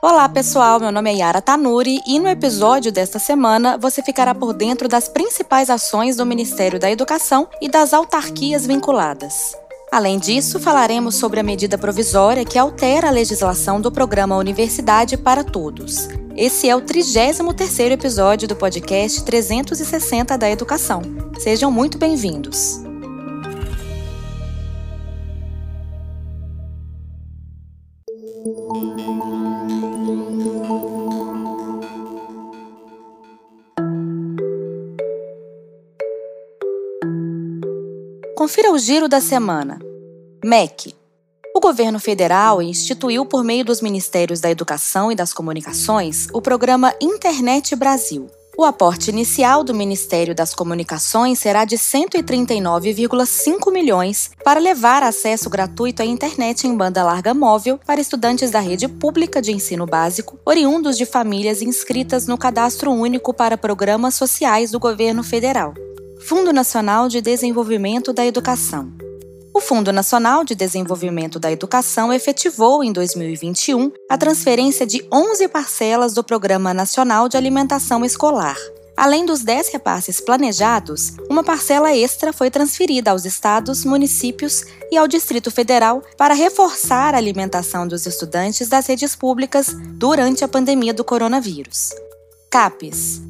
Olá pessoal, meu nome é Yara Tanuri e no episódio desta semana você ficará por dentro das principais ações do Ministério da Educação e das autarquias vinculadas. Além disso, falaremos sobre a medida provisória que altera a legislação do programa Universidade para Todos. Esse é o 33º episódio do podcast 360 da Educação. Sejam muito bem-vindos. Confira o giro da semana. MEC. O governo federal instituiu, por meio dos Ministérios da Educação e das Comunicações, o programa Internet Brasil. O aporte inicial do Ministério das Comunicações será de 139,5 milhões para levar acesso gratuito à internet em banda larga móvel para estudantes da rede pública de ensino básico, oriundos de famílias inscritas no Cadastro Único para Programas Sociais do Governo Federal. Fundo Nacional de Desenvolvimento da Educação. O Fundo Nacional de Desenvolvimento da Educação efetivou em 2021 a transferência de 11 parcelas do Programa Nacional de Alimentação Escolar. Além dos 10 repasses planejados, uma parcela extra foi transferida aos estados, municípios e ao Distrito Federal para reforçar a alimentação dos estudantes das redes públicas durante a pandemia do coronavírus. CAPES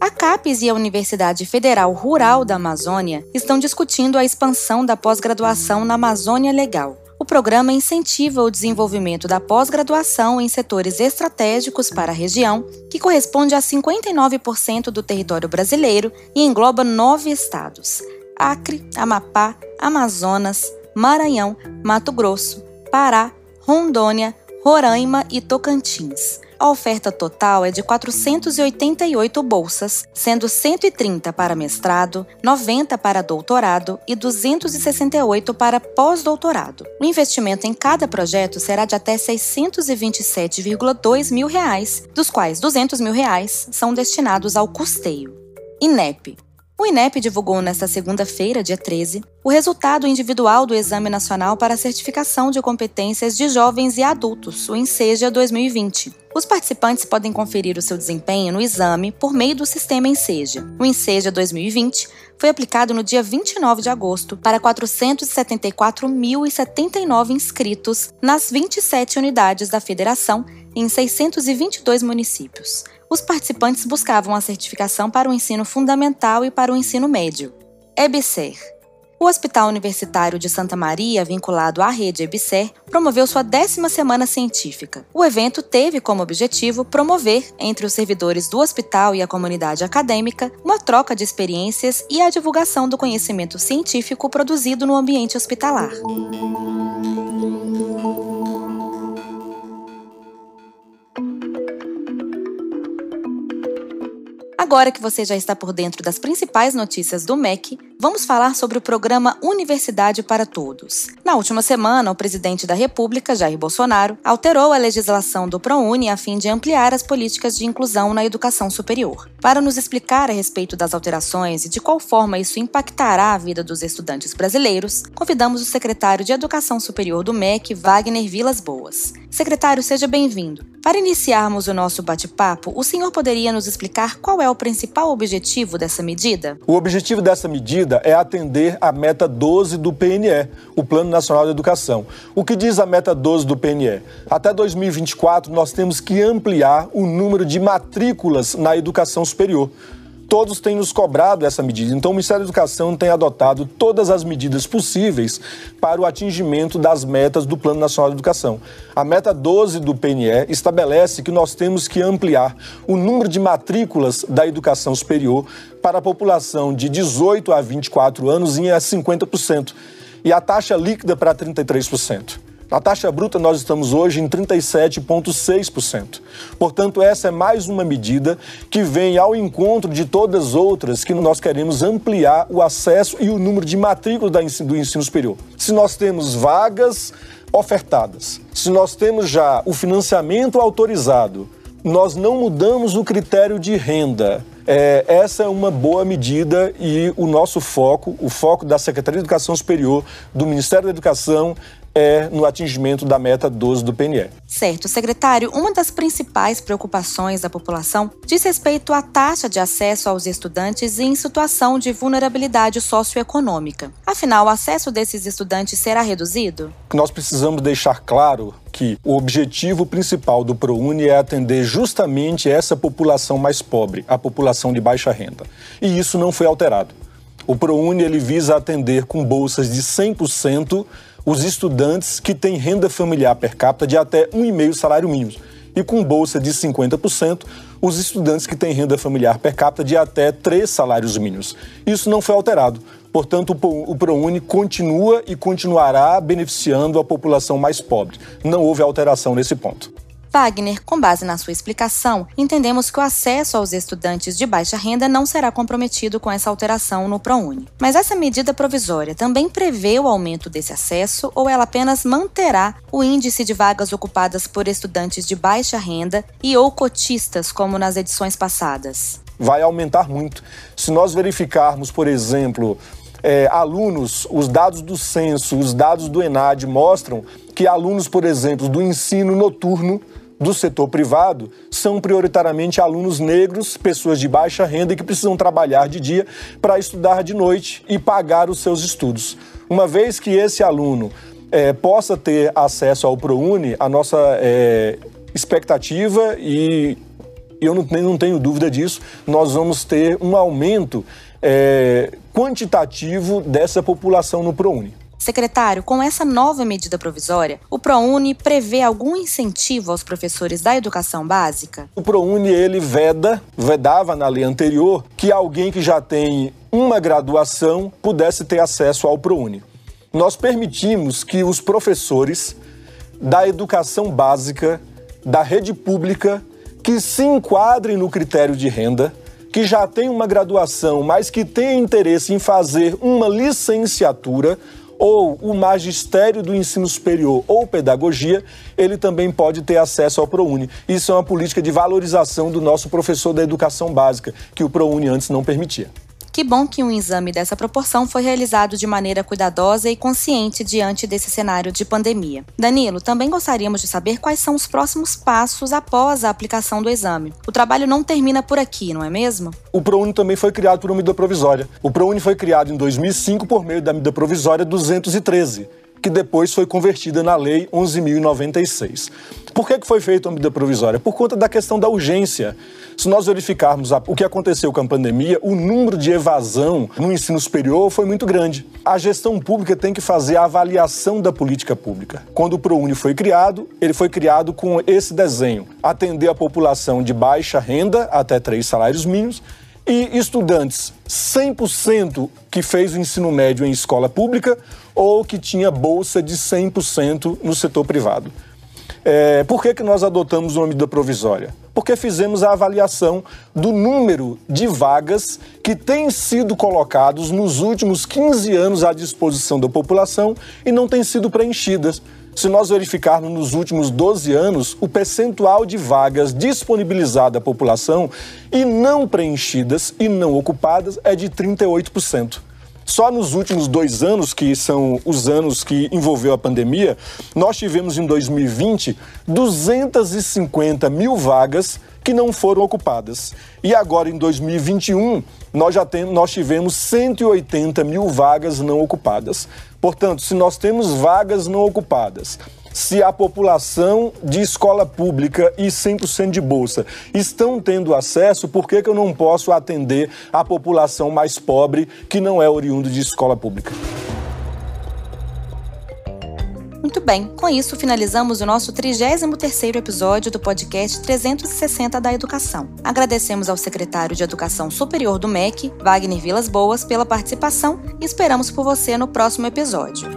a CAPES e a Universidade Federal Rural da Amazônia estão discutindo a expansão da pós-graduação na Amazônia Legal. O programa incentiva o desenvolvimento da pós-graduação em setores estratégicos para a região, que corresponde a 59% do território brasileiro e engloba nove estados: Acre, Amapá, Amazonas, Maranhão, Mato Grosso, Pará, Rondônia, Roraima e Tocantins a oferta total é de 488 bolsas, sendo 130 para mestrado, 90 para doutorado e 268 para pós-doutorado. O investimento em cada projeto será de até 627,2 mil reais, dos quais 200 mil reais são destinados ao custeio. INEP o INEP divulgou nesta segunda-feira, dia 13, o resultado individual do Exame Nacional para a Certificação de Competências de Jovens e Adultos, o INSEJA 2020. Os participantes podem conferir o seu desempenho no exame por meio do sistema INSEJA. O INSEJA 2020 foi aplicado no dia 29 de agosto para 474.079 inscritos nas 27 unidades da federação em 622 municípios os participantes buscavam a certificação para o ensino fundamental e para o ensino médio. EBSER. O Hospital Universitário de Santa Maria, vinculado à rede EBSER, promoveu sua décima semana científica. O evento teve como objetivo promover, entre os servidores do hospital e a comunidade acadêmica, uma troca de experiências e a divulgação do conhecimento científico produzido no ambiente hospitalar. Agora que você já está por dentro das principais notícias do MEC, vamos falar sobre o programa Universidade para Todos. Na última semana, o presidente da República, Jair Bolsonaro, alterou a legislação do ProUni a fim de ampliar as políticas de inclusão na educação superior. Para nos explicar a respeito das alterações e de qual forma isso impactará a vida dos estudantes brasileiros, convidamos o secretário de Educação Superior do MEC, Wagner Vilas Boas. Secretário, seja bem-vindo. Para iniciarmos o nosso bate-papo, o senhor poderia nos explicar qual é o principal objetivo dessa medida? O objetivo dessa medida é atender a meta 12 do PNE, o Plano Nacional de Educação. O que diz a meta 12 do PNE? Até 2024, nós temos que ampliar o número de matrículas na educação superior todos têm nos cobrado essa medida. Então, o Ministério da Educação tem adotado todas as medidas possíveis para o atingimento das metas do Plano Nacional de Educação. A meta 12 do PNE estabelece que nós temos que ampliar o número de matrículas da educação superior para a população de 18 a 24 anos em 50% e a taxa líquida para 33%. A taxa bruta nós estamos hoje em 37,6%. Portanto, essa é mais uma medida que vem ao encontro de todas as outras que nós queremos ampliar o acesso e o número de matrículas do ensino superior. Se nós temos vagas ofertadas, se nós temos já o financiamento autorizado, nós não mudamos o critério de renda. É, essa é uma boa medida e o nosso foco, o foco da Secretaria de Educação Superior, do Ministério da Educação, é no atingimento da meta 12 do PNE. Certo, secretário. Uma das principais preocupações da população diz respeito à taxa de acesso aos estudantes em situação de vulnerabilidade socioeconômica. Afinal, o acesso desses estudantes será reduzido? Nós precisamos deixar claro que o objetivo principal do ProUni é atender justamente essa população mais pobre, a população de baixa renda. E isso não foi alterado. O ProUni ele visa atender com bolsas de 100% os estudantes que têm renda familiar per capita de até 1,5 salário mínimo. E com bolsa de 50%, os estudantes que têm renda familiar per capita de até 3 salários mínimos. Isso não foi alterado. Portanto, o ProUni continua e continuará beneficiando a população mais pobre. Não houve alteração nesse ponto. Wagner, com base na sua explicação, entendemos que o acesso aos estudantes de baixa renda não será comprometido com essa alteração no ProUni. Mas essa medida provisória também prevê o aumento desse acesso ou ela apenas manterá o índice de vagas ocupadas por estudantes de baixa renda e ou cotistas, como nas edições passadas? Vai aumentar muito. Se nós verificarmos, por exemplo, é, alunos, os dados do censo, os dados do ENAD mostram que alunos, por exemplo, do ensino noturno do setor privado são prioritariamente alunos negros, pessoas de baixa renda que precisam trabalhar de dia para estudar de noite e pagar os seus estudos. Uma vez que esse aluno é, possa ter acesso ao ProUni, a nossa é, expectativa, e eu não, não tenho dúvida disso, nós vamos ter um aumento é, quantitativo dessa população no ProUni. Secretário, com essa nova medida provisória, o ProUni prevê algum incentivo aos professores da educação básica? O ProUni ele veda, vedava na lei anterior que alguém que já tem uma graduação pudesse ter acesso ao ProUni. Nós permitimos que os professores da educação básica, da rede pública, que se enquadrem no critério de renda, que já tem uma graduação, mas que tem interesse em fazer uma licenciatura, ou o magistério do ensino superior ou pedagogia, ele também pode ter acesso ao ProUni. Isso é uma política de valorização do nosso professor da educação básica, que o ProUni antes não permitia. Que bom que um exame dessa proporção foi realizado de maneira cuidadosa e consciente diante desse cenário de pandemia. Danilo, também gostaríamos de saber quais são os próximos passos após a aplicação do exame. O trabalho não termina por aqui, não é mesmo? O ProUni também foi criado por uma medida provisória. O ProUni foi criado em 2005 por meio da medida provisória 213 que depois foi convertida na Lei 11.096. Por que, que foi feita a medida provisória? Por conta da questão da urgência. Se nós verificarmos o que aconteceu com a pandemia, o número de evasão no ensino superior foi muito grande. A gestão pública tem que fazer a avaliação da política pública. Quando o ProUni foi criado, ele foi criado com esse desenho: atender a população de baixa renda, até três salários mínimos, e estudantes 100% que fez o ensino médio em escola pública ou que tinha bolsa de 100% no setor privado. É, por que, que nós adotamos uma medida provisória? Porque fizemos a avaliação do número de vagas que têm sido colocados nos últimos 15 anos à disposição da população e não têm sido preenchidas. Se nós verificarmos nos últimos 12 anos, o percentual de vagas disponibilizadas à população e não preenchidas e não ocupadas é de 38%. Só nos últimos dois anos, que são os anos que envolveu a pandemia, nós tivemos em 2020 250 mil vagas que não foram ocupadas. E agora, em 2021, nós já tem, nós tivemos 180 mil vagas não ocupadas. Portanto, se nós temos vagas não ocupadas, se a população de escola pública e 100% de bolsa estão tendo acesso, por que, que eu não posso atender a população mais pobre que não é oriundo de escola pública? Muito bem, com isso finalizamos o nosso 33º episódio do podcast 360 da Educação. Agradecemos ao secretário de Educação Superior do MEC, Wagner Vilas Boas, pela participação e esperamos por você no próximo episódio.